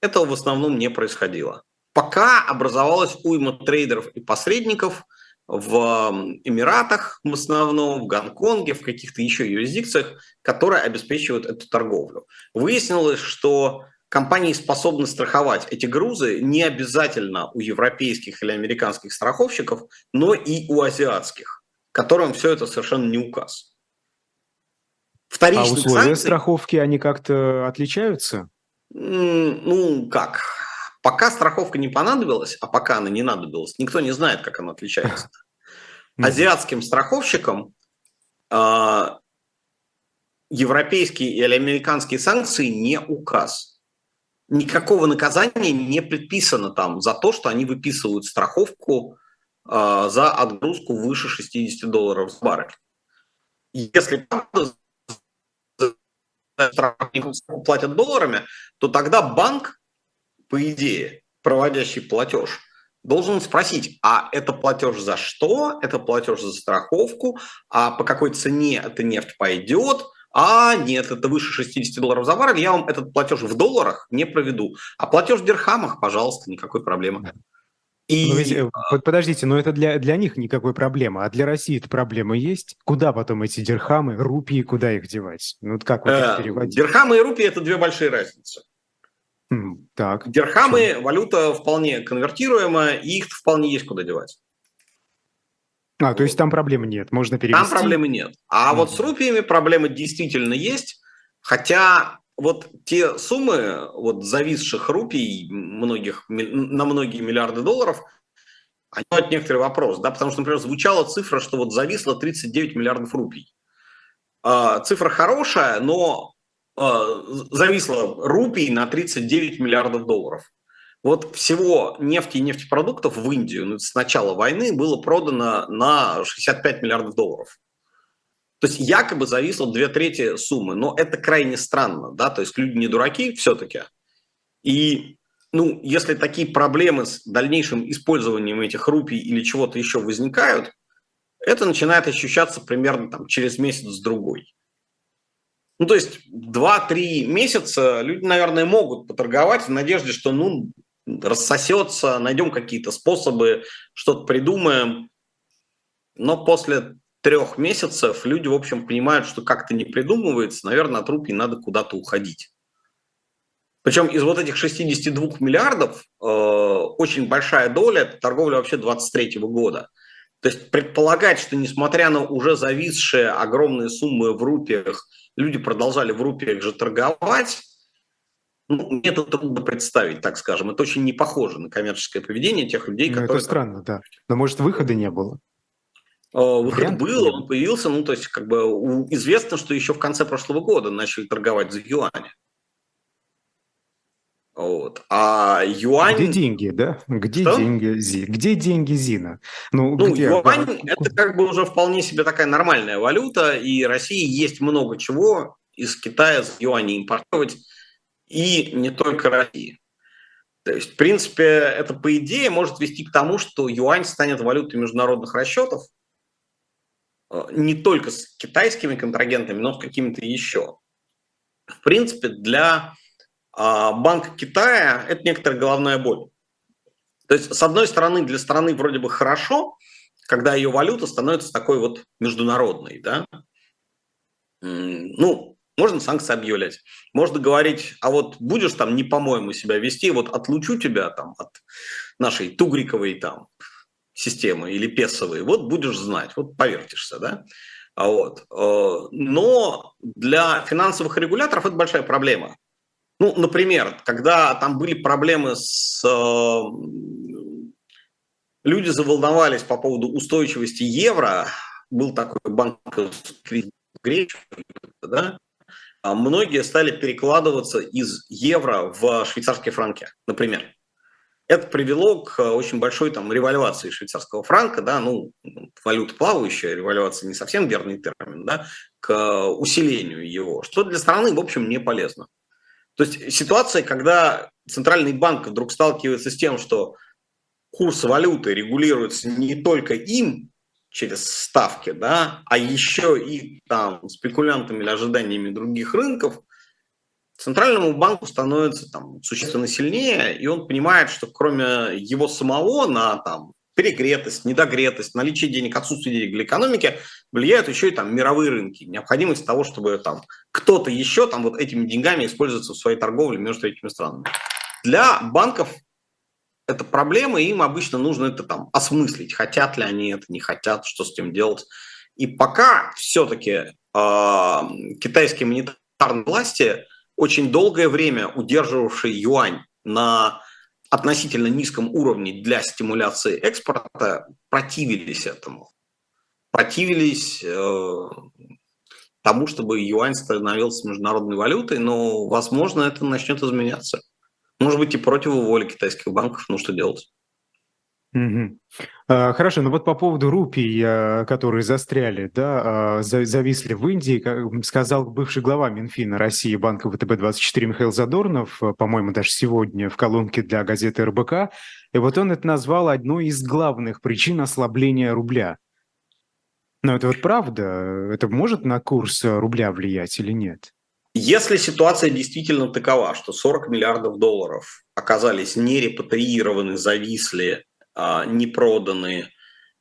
этого в основном не происходило. Пока образовалась уйма трейдеров и посредников в Эмиратах в основном, в Гонконге, в каких-то еще юрисдикциях, которые обеспечивают эту торговлю. Выяснилось, что компании способны страховать эти грузы не обязательно у европейских или американских страховщиков, но и у азиатских, которым все это совершенно не указ. Вторичных а условия санкций, страховки, они как-то отличаются? Ну, как? Пока страховка не понадобилась, а пока она не надобилась, никто не знает, как она отличается. Азиатским страховщикам а, европейские или американские санкции не указ никакого наказания не предписано там за то, что они выписывают страховку э, за отгрузку выше 60 долларов с баррель. Если платят долларами, то тогда банк, по идее, проводящий платеж, должен спросить, а это платеж за что? Это платеж за страховку? А по какой цене эта нефть пойдет? А нет, это выше 60 долларов за баррель, я вам этот платеж в долларах не проведу. А платеж в дирхамах, пожалуйста, никакой проблемы. И... Но ведь, э, подождите, но это для, для них никакой проблемы, а для России эта проблема есть? Куда потом эти дирхамы, рупии, куда их девать? Ну, как вот их э, переводить? Дирхамы и рупии – это две большие разницы. так. Дирхамы – валюта вполне конвертируемая, и их вполне есть куда девать. А, то есть там проблемы нет, можно перевести? Там проблемы нет. А mm-hmm. вот с рупиями проблемы действительно есть, хотя вот те суммы вот зависших рупий многих, на многие миллиарды долларов, они от некоторый вопрос, да, потому что, например, звучала цифра, что вот зависло 39 миллиардов рупий. А, цифра хорошая, но а, зависло рупий на 39 миллиардов долларов. Вот всего нефти и нефтепродуктов в Индию ну, с начала войны было продано на 65 миллиардов долларов. То есть якобы зависло две трети суммы, но это крайне странно, да, то есть люди не дураки все-таки. И ну, если такие проблемы с дальнейшим использованием этих рупий или чего-то еще возникают, это начинает ощущаться примерно там, через месяц-другой. Ну, то есть 2-3 месяца люди, наверное, могут поторговать в надежде, что ну, рассосется, найдем какие-то способы, что-то придумаем. Но после трех месяцев люди, в общем, понимают, что как-то не придумывается, наверное, от рупий надо куда-то уходить. Причем из вот этих 62 миллиардов э, очень большая доля – это торговля вообще 23 года. То есть предполагать, что несмотря на уже зависшие огромные суммы в рупиях, люди продолжали в рупиях же торговать, ну, мне это трудно представить, так скажем. Это очень не похоже на коммерческое поведение тех людей, ну, которые... Это странно, да. Но, может, выхода не было? Э, выход Вариант был, он появился, ну, то есть, как бы известно, что еще в конце прошлого года начали торговать за юани. Вот. А юань... Где деньги, да? Где Что? деньги, Зи? Где деньги Зина? Ну, ну где? юань – это как бы уже вполне себе такая нормальная валюта, и России есть много чего из Китая с юаней импортировать, и не только России. То есть, в принципе, это по идее может вести к тому, что юань станет валютой международных расчетов, э, не только с китайскими контрагентами, но с какими-то еще. В принципе, для а Банк Китая – это некоторая головная боль. То есть, с одной стороны, для страны вроде бы хорошо, когда ее валюта становится такой вот международной, да. Ну, можно санкции объявлять. Можно говорить, а вот будешь там не по-моему себя вести, вот отлучу тебя там от нашей тугриковой там системы или песовой, вот будешь знать, вот повертишься, да. А вот. Э, но для финансовых регуляторов это большая проблема. Ну, например, когда там были проблемы с... Э, люди заволновались по поводу устойчивости евро, был такой банковский кризис да, а многие стали перекладываться из евро в швейцарские франки, например. Это привело к очень большой там револьвации швейцарского франка, да, ну, валюта плавающая, револьвация не совсем верный термин, да, к усилению его, что для страны, в общем, не полезно. То есть ситуация, когда центральный банк вдруг сталкивается с тем, что курс валюты регулируется не только им через ставки, да, а еще и там спекулянтами или ожиданиями других рынков, центральному банку становится там существенно сильнее, и он понимает, что кроме его самого на там перегретость, недогретость, наличие денег, отсутствие денег для экономики влияют еще и там мировые рынки. Необходимость того, чтобы там кто-то еще там вот этими деньгами используется в своей торговле между этими странами. Для банков это проблема, и им обычно нужно это там осмыслить, хотят ли они это, не хотят, что с этим делать. И пока все-таки э, а, китайские монетарные власти очень долгое время удерживавшие юань на относительно низком уровне для стимуляции экспорта противились этому. Противились э, тому, чтобы юань становился международной валютой, но, возможно, это начнет изменяться. Может быть, и против воли китайских банков, ну что делать? Угу. Хорошо, ну вот по поводу рупий, а, которые застряли, да, а, зависли в Индии, как сказал бывший глава Минфина России банка ВТБ-24 Михаил Задорнов, по-моему, даже сегодня в колонке для газеты РБК, и вот он это назвал одной из главных причин ослабления рубля. Но это вот правда? Это может на курс рубля влиять или нет? Если ситуация действительно такова, что 40 миллиардов долларов оказались не репатриированы, зависли а, не проданы,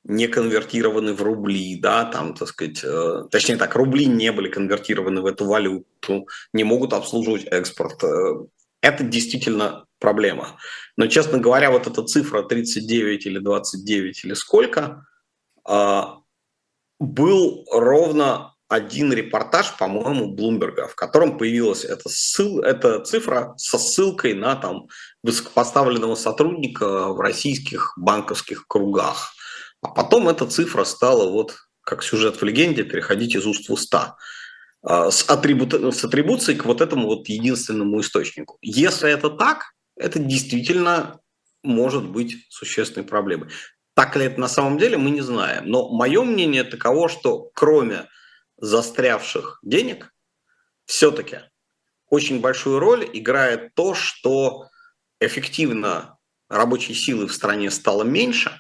не конвертированы в рубли, да, там, так сказать, э, точнее так, рубли не были конвертированы в эту валюту, не могут обслуживать экспорт. Э, это действительно проблема. Но, честно говоря, вот эта цифра 39 или 29 или сколько, а, был ровно один репортаж, по-моему, Блумберга, в котором появилась эта, ссыл, эта цифра со ссылкой на там, высокопоставленного сотрудника в российских банковских кругах. А потом эта цифра стала, вот как сюжет в легенде, переходить из уст в уста а, с, атрибут, с атрибуцией к вот этому вот единственному источнику. Если это так, это действительно может быть существенной проблемой. Так ли это на самом деле, мы не знаем. Но мое мнение таково, что кроме застрявших денег, все-таки очень большую роль играет то, что эффективно рабочей силы в стране стало меньше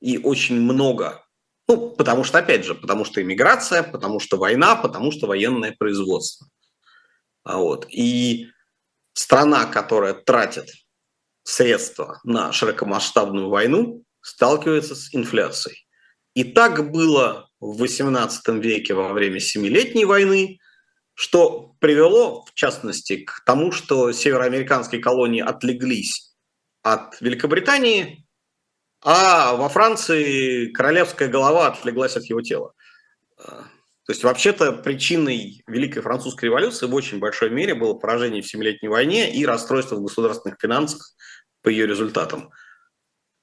и очень много. Ну, потому что, опять же, потому что иммиграция, потому что война, потому что военное производство. А вот. И страна, которая тратит средства на широкомасштабную войну сталкивается с инфляцией. И так было в XVIII веке во время Семилетней войны, что привело, в частности, к тому, что североамериканские колонии отлеглись от Великобритании, а во Франции королевская голова отлеглась от его тела. То есть, вообще-то, причиной Великой Французской революции в очень большой мере было поражение в Семилетней войне и расстройство в государственных финансах по ее результатам.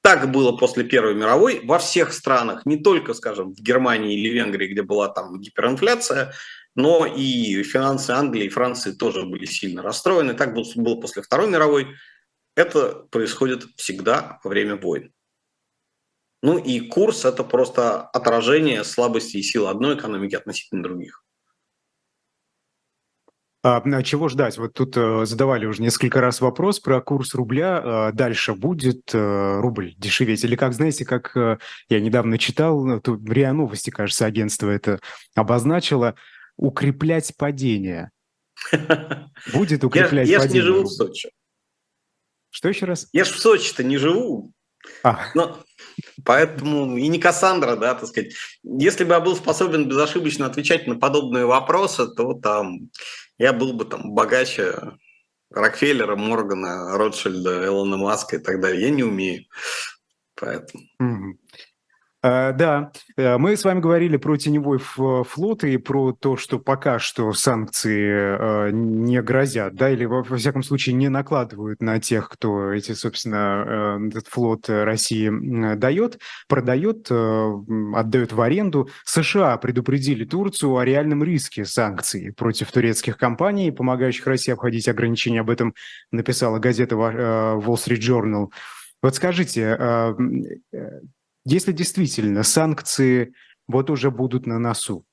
Так было после Первой мировой во всех странах, не только, скажем, в Германии или Венгрии, где была там гиперинфляция, но и финансы Англии и Франции тоже были сильно расстроены. Так было после Второй мировой. Это происходит всегда во время войн. Ну и курс – это просто отражение слабости и силы одной экономики относительно других. А, а чего ждать? Вот тут э, задавали уже несколько раз вопрос про курс рубля. А дальше будет э, рубль дешеветь? Или как, знаете, как э, я недавно читал, тут РИА Новости, кажется, агентство это обозначило, укреплять падение. Будет укреплять я, падение. Я же не живу в Сочи. Что еще раз? Я же в Сочи-то не живу. А. Но Поэтому и не Кассандра, да, так сказать. Если бы я был способен безошибочно отвечать на подобные вопросы, то там я был бы там богаче Рокфеллера, Моргана, Ротшильда, Элона Маска и так далее. Я не умею. Поэтому. Mm-hmm. А, да, э, мы с вами говорили про теневой флот и про то, что пока что санкции э, не грозят, да, или во всяком случае не накладывают на тех, кто эти, собственно, э, этот флот России дает, продает, отдает в аренду. США предупредили Турцию о реальном риске санкций против турецких компаний, помогающих России обходить ограничения. Об этом написала газета Wall Street Journal. Вот скажите, если действительно санкции вот уже будут на носу,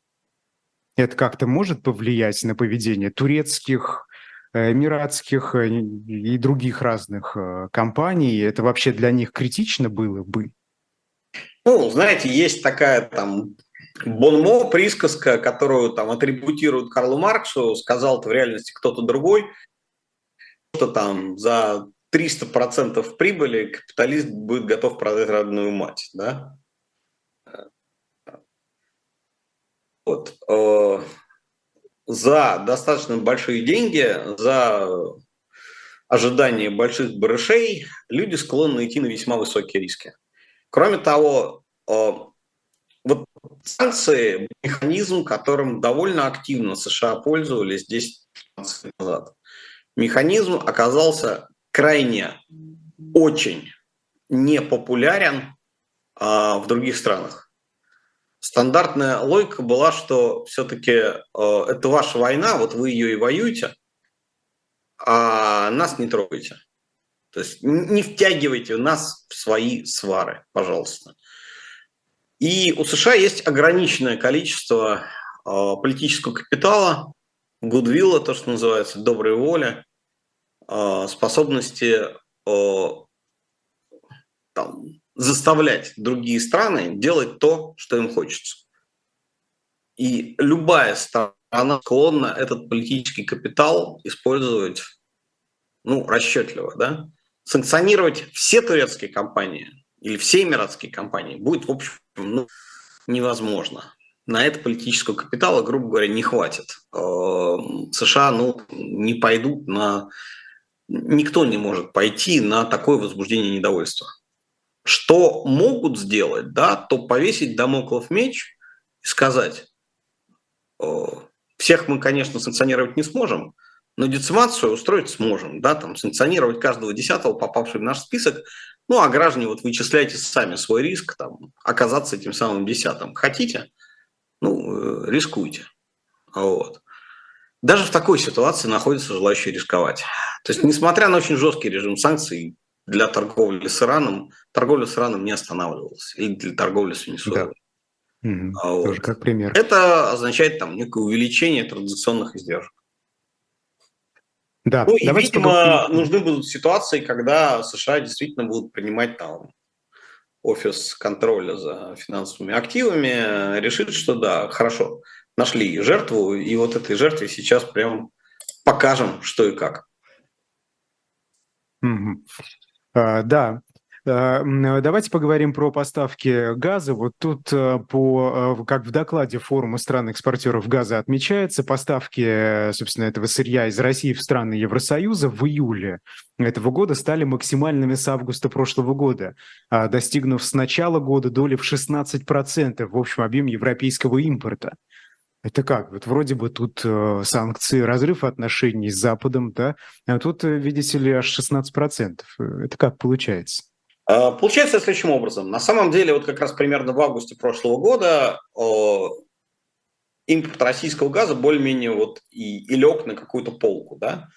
это как-то может повлиять на поведение турецких, э, эмиратских э, и других разных э, компаний? Это вообще для них критично было бы? Ну, знаете, есть такая там Бонмо, присказка, которую там атрибутируют Карлу Марксу, сказал это в реальности кто-то другой, что там за 300% прибыли капиталист будет готов продать родную мать. Да? Вот. Э, за достаточно большие деньги, за ожидание больших барышей люди склонны идти на весьма высокие риски. Кроме того, э, вот санкции – механизм, которым довольно активно США пользовались 10 лет назад. Механизм оказался крайне очень непопулярен а, в других странах. Стандартная логика была, что все-таки э, это ваша война, вот вы ее и воюете, а нас не трогайте. То есть не втягивайте нас в свои свары, пожалуйста. И у США есть ограниченное количество э, политического капитала, гудвилла, то, что называется, доброй воли, а, способности там, заставлять другие страны делать то, что им хочется. И любая страна склонна этот политический капитал использовать ну, расчетливо. Да? Санкционировать все турецкие компании или все эмиратские компании будет, в общем, ну, невозможно. На это политического капитала, грубо говоря, не хватит. Э, США ну, не пойдут на никто не может пойти на такое возбуждение недовольства. Что могут сделать, да, то повесить домоклов меч и сказать, всех мы, конечно, санкционировать не сможем, но децимацию устроить сможем, да, там, санкционировать каждого десятого, попавшего в наш список, ну, а граждане, вот вычисляйте сами свой риск, там, оказаться этим самым десятым. Хотите? Ну, э, рискуйте. Вот. Даже в такой ситуации находятся желающие рисковать. То есть, несмотря на очень жесткий режим санкций, для торговли с Ираном, торговля с Ираном не останавливалась. Или для торговли с Венесуэлой. Да. Угу, вот. Тоже как пример. Это означает там некое увеличение традиционных издержек. Да, ну и, видимо, поговорим. нужны будут ситуации, когда США действительно будут принимать там офис контроля за финансовыми активами, решит, что да, хорошо, нашли жертву, и вот этой жертве сейчас прям покажем, что и как. Да, Э, давайте поговорим про поставки газа. Вот тут, э, по, э, как в докладе форума стран-экспортеров газа отмечается, поставки, собственно, этого сырья из России в страны Евросоюза в июле этого года стали максимальными с августа прошлого года, а, достигнув с начала года доли в 16% в общем объеме европейского импорта. Это как? Вот вроде бы тут санкции, разрыв отношений с Западом, да, а тут, видите ли, аж 16%. Это как получается? А, получается следующим образом. На самом деле, вот как раз примерно в августе прошлого года импорт российского газа более-менее вот и, и лег на какую-то полку. Да?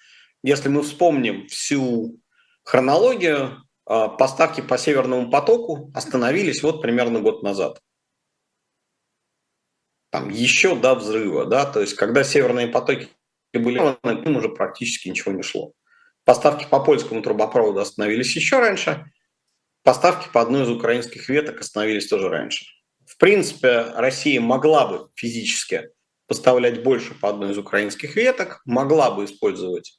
Если мы вспомним всю хронологию, а, поставки по Северному потоку остановились вот примерно год назад. Там еще до взрыва, да, то есть когда северные потоки были, им уже практически ничего не шло. Поставки по польскому трубопроводу остановились еще раньше – Поставки по одной из украинских веток остановились тоже раньше. В принципе, Россия могла бы физически поставлять больше по одной из украинских веток, могла бы использовать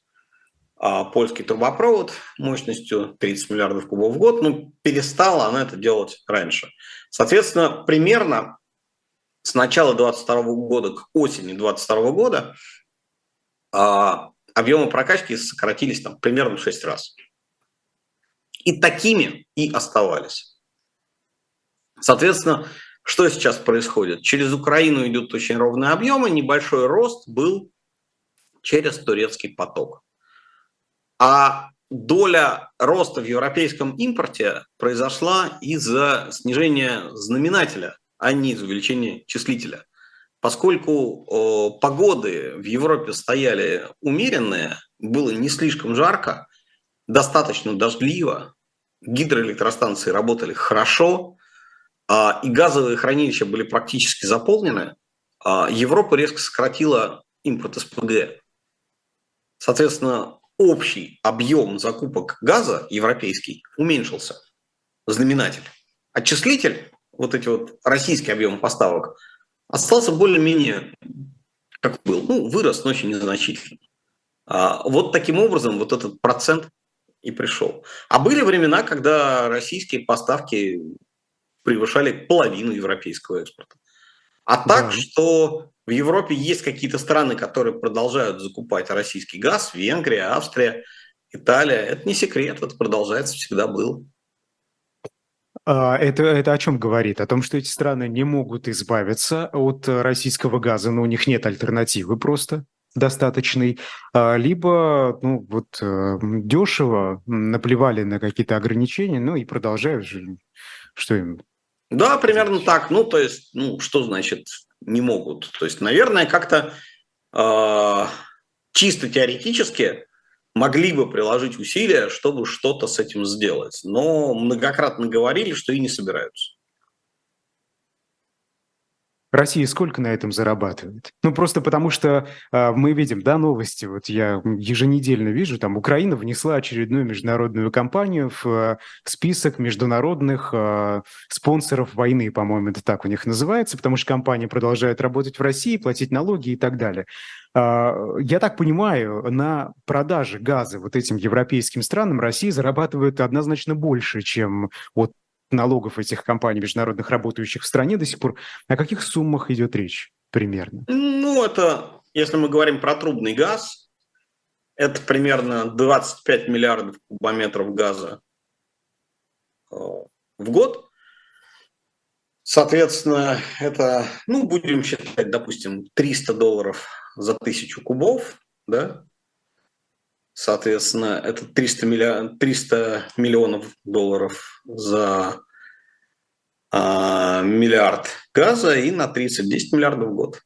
а, польский трубопровод мощностью 30 миллиардов кубов в год, но перестала она это делать раньше. Соответственно, примерно с начала 2022 года к осени 2022 года а, объемы прокачки сократились там, примерно в 6 раз. И такими и оставались. Соответственно, что сейчас происходит? Через Украину идут очень ровные объемы, небольшой рост был через турецкий поток. А доля роста в европейском импорте произошла из-за снижения знаменателя, а не из увеличения числителя. Поскольку э, погоды в Европе стояли умеренные, было не слишком жарко, достаточно дождливо, гидроэлектростанции работали хорошо, а, и газовые хранилища были практически заполнены, а, Европа резко сократила импорт СПГ. Соответственно, общий объем закупок газа европейский уменьшился, знаменатель. Отчислитель, вот эти вот российские объемы поставок, остался более-менее как был. Ну, вырос, но очень незначительно. А, вот таким образом вот этот процент и пришел. А были времена, когда российские поставки превышали половину европейского экспорта. А да. так, что в Европе есть какие-то страны, которые продолжают закупать российский газ, Венгрия, Австрия, Италия, это не секрет, это продолжается, всегда было. А, это, это о чем говорит? О том, что эти страны не могут избавиться от российского газа, но у них нет альтернативы просто? достаточный, а, либо ну, вот, э, дешево наплевали на какие-то ограничения, ну и продолжают, что им... Да, примерно так. Ну, то есть, ну, что значит не могут? То есть, наверное, как-то э, чисто теоретически могли бы приложить усилия, чтобы что-то с этим сделать. Но многократно говорили, что и не собираются. Россия сколько на этом зарабатывает? Ну, просто потому что э, мы видим, да, новости, вот я еженедельно вижу, там Украина внесла очередную международную компанию в э, список международных э, спонсоров войны, по-моему, это так у них называется, потому что компания продолжает работать в России, платить налоги и так далее. Я так понимаю, на продаже газа вот этим европейским странам Россия зарабатывает однозначно больше, чем вот налогов этих компаний международных, работающих в стране до сих пор. О каких суммах идет речь примерно? Ну, это, если мы говорим про трубный газ, это примерно 25 миллиардов кубометров газа э, в год. Соответственно, это, ну, будем считать, допустим, 300 долларов за тысячу кубов, да, Соответственно, это 300, миллион, 300 миллионов долларов за а, миллиард газа и на 30, 10 миллиардов в год.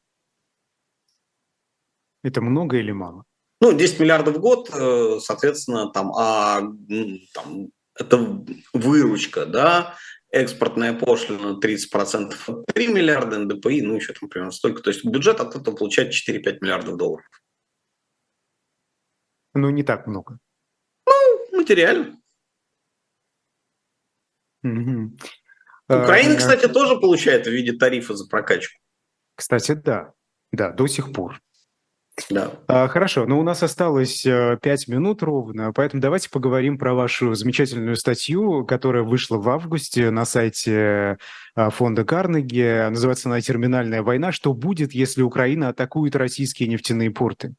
Это много или мало? Ну, 10 миллиардов в год, э, соответственно, там, а, там, это выручка, да, экспортная пошлина 30%, 3 миллиарда НДПИ, ну, еще там примерно столько. То есть бюджет от этого получает 4-5 миллиардов долларов. Ну, не так много. Ну, материально. Угу. Украина, кстати, тоже получает в виде тарифа за прокачку. Кстати, да. Да, до сих пор. Да. А, хорошо, но у нас осталось э, пять минут ровно, поэтому давайте поговорим про вашу замечательную статью, которая вышла в августе на сайте э, фонда Карнеги. Называется она «Терминальная война. Что будет, если Украина атакует российские нефтяные порты?»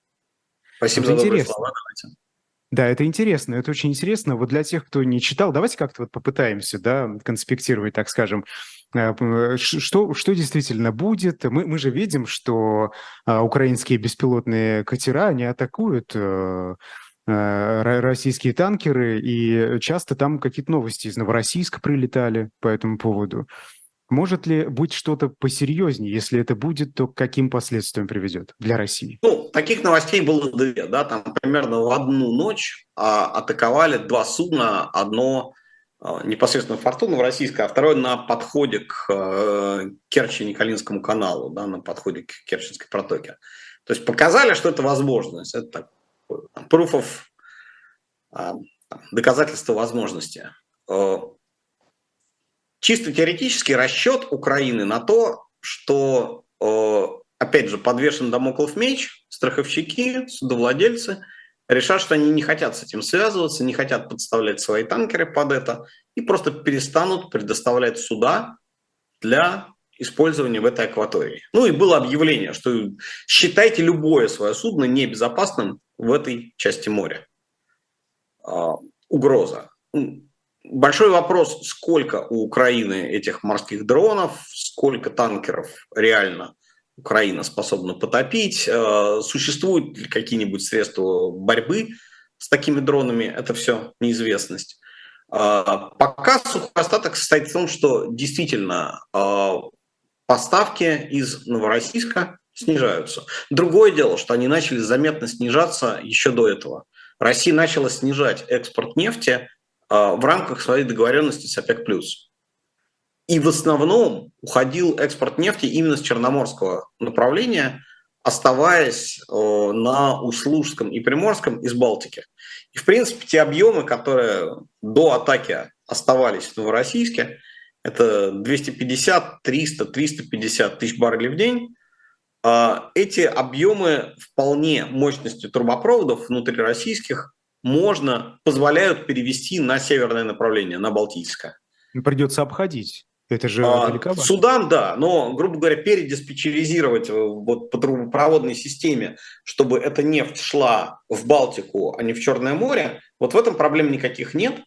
Спасибо это за добрые слова. Давайте. Да, это интересно, это очень интересно. Вот для тех, кто не читал, давайте как-то вот попытаемся, да, конспектировать, так скажем, э, что, что действительно будет. Мы, мы же видим, что а, украинские беспилотные катера, они атакуют а, российские танкеры, и часто там какие-то новости из Новороссийска прилетали по этому поводу. Может ли быть что-то посерьезнее? Если это будет, то к каким последствиям приведет для России? Ну, таких новостей было две. Да? Там примерно в одну ночь а, атаковали два судна. Одно а, непосредственно Фортуна российское, а второе на подходе к а, Керчи-Николинскому каналу, да, на подходе к Керченской протоке. То есть показали, что это возможность. Это так, proof of а, доказательство возможности. Чисто теоретический расчет Украины на то, что, э, опять же, подвешен домоклов меч, страховщики, судовладельцы решат, что они не хотят с этим связываться, не хотят подставлять свои танкеры под это и просто перестанут предоставлять суда для использования в этой акватории. Ну и было объявление, что считайте любое свое судно небезопасным в этой части моря. А, угроза. Большой вопрос, сколько у Украины этих морских дронов, сколько танкеров реально Украина способна потопить, э, существуют ли какие-нибудь средства борьбы с такими дронами, это все неизвестность. Э, пока сухой остаток состоит в том, что действительно э, поставки из Новороссийска снижаются. Другое дело, что они начали заметно снижаться еще до этого. Россия начала снижать экспорт нефти в рамках своей договоренности с ОПЕК+. И в основном уходил экспорт нефти именно с черноморского направления, оставаясь на Услужском и Приморском из Балтики. И, в принципе, те объемы, которые до атаки оставались в Новороссийске, это 250, 300, 350 тысяч баррелей в день. А, эти объемы вполне мощностью трубопроводов внутрироссийских можно, позволяют перевести на северное направление, на Балтийское. Ну, придется обходить. Это же а, далековато. Судан, да, но, грубо говоря, передиспетчеризировать э, вот по трубопроводной системе, чтобы эта нефть шла в Балтику, а не в Черное море, вот в этом проблем никаких нет.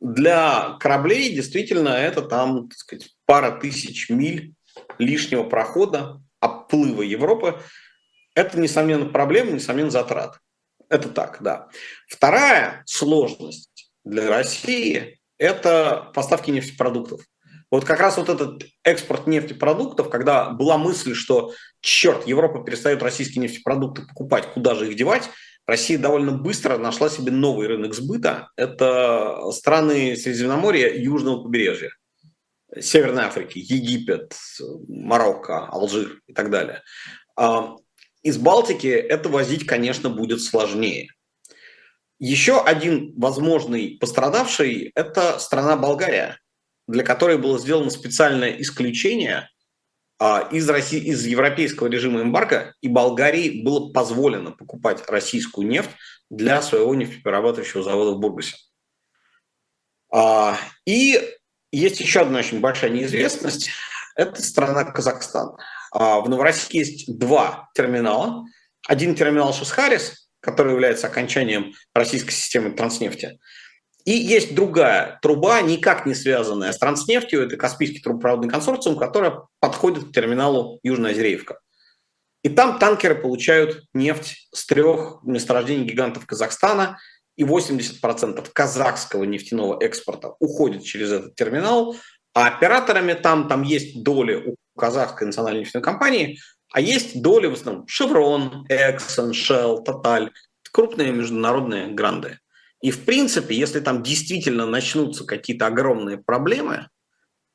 Для кораблей действительно это там, так сказать, пара тысяч миль лишнего прохода, оплыва Европы. Это, несомненно, проблема, несомненно, затрат. Это так, да. Вторая сложность для России – это поставки нефтепродуктов. Вот как раз вот этот экспорт нефтепродуктов, когда была мысль, что, черт, Европа перестает российские нефтепродукты покупать, куда же их девать, Россия довольно быстро нашла себе новый рынок сбыта. Это страны Средиземноморья Южного побережья. Северной Африки, Египет, Марокко, Алжир и так далее. Из Балтики это возить, конечно, будет сложнее. Еще один возможный пострадавший – это страна Болгария, для которой было сделано специальное исключение а, из, России, из европейского режима эмбарго, и Болгарии было позволено покупать российскую нефть для своего нефтеперерабатывающего завода в Бургасе. А, и есть еще одна очень большая неизвестность – это страна Казахстан. А, в Новороссийске есть два терминала. Один терминал Шусхарис, который является окончанием российской системы транснефти. И есть другая труба, никак не связанная с транснефтью, это Каспийский трубопроводный консорциум, которая подходит к терминалу Южная Озереевка. И там танкеры получают нефть с трех месторождений гигантов Казахстана, и 80% казахского нефтяного экспорта уходит через этот терминал, а операторами там, там есть доли у казахской национальной нефтяной компании, а есть доли в основном Chevron, Exxon, Shell, Total, крупные международные гранды. И в принципе, если там действительно начнутся какие-то огромные проблемы,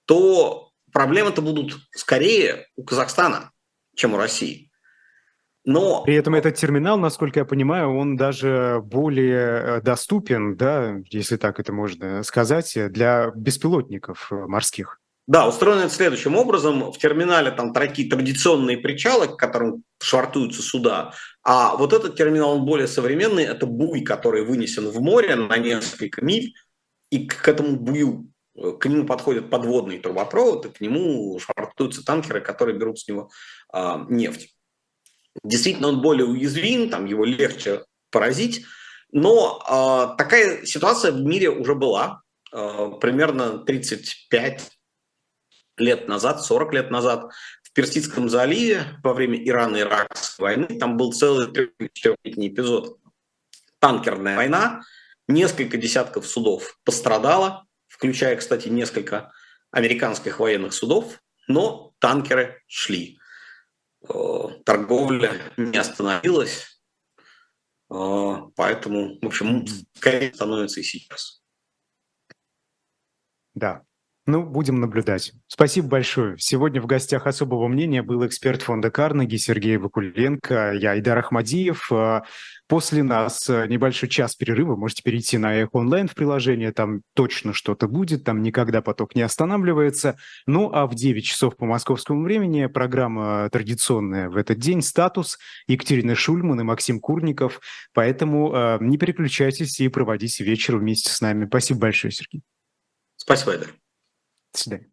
то проблемы-то будут скорее у Казахстана, чем у России. Но... При этом этот терминал, насколько я понимаю, он даже более э, доступен, да, если так это можно сказать, для беспилотников морских. Да, устроено это следующим образом. В терминале там такие традиционные причалы, к которым швартуются суда. А вот этот терминал, он более современный, это буй, который вынесен в море на несколько миль, и к этому бую к нему подходит подводный трубопровод, и к нему швартуются танкеры, которые берут с него а, нефть. Действительно, он более уязвим, там его легче поразить, но а, такая ситуация в мире уже была а, примерно 35 лет назад, 40 лет назад в Персидском заливе во время Ирано-Иракской войны. Там был целый четырехлетний эпизод. Танкерная война, несколько десятков судов пострадало, включая, кстати, несколько американских военных судов, но танкеры шли. Э, торговля не остановилась, э, поэтому, в общем, скорее становится и сейчас. Да, ну, будем наблюдать. Спасибо большое. Сегодня в гостях особого мнения был эксперт фонда Карнеги Сергей Вакуленко, я Айдар Ахмадиев. А, после нас э, небольшой час перерыва. Можете перейти на Эхо онлайн в приложение, там точно что-то будет, там никогда поток не останавливается. Ну, а в 9 часов по московскому времени программа традиционная в этот день «Статус» Екатерина Шульман и Максим Курников. Поэтому э, не переключайтесь и проводите вечер вместе с нами. Спасибо большое, Сергей. Спасибо, Айдар. До свидания.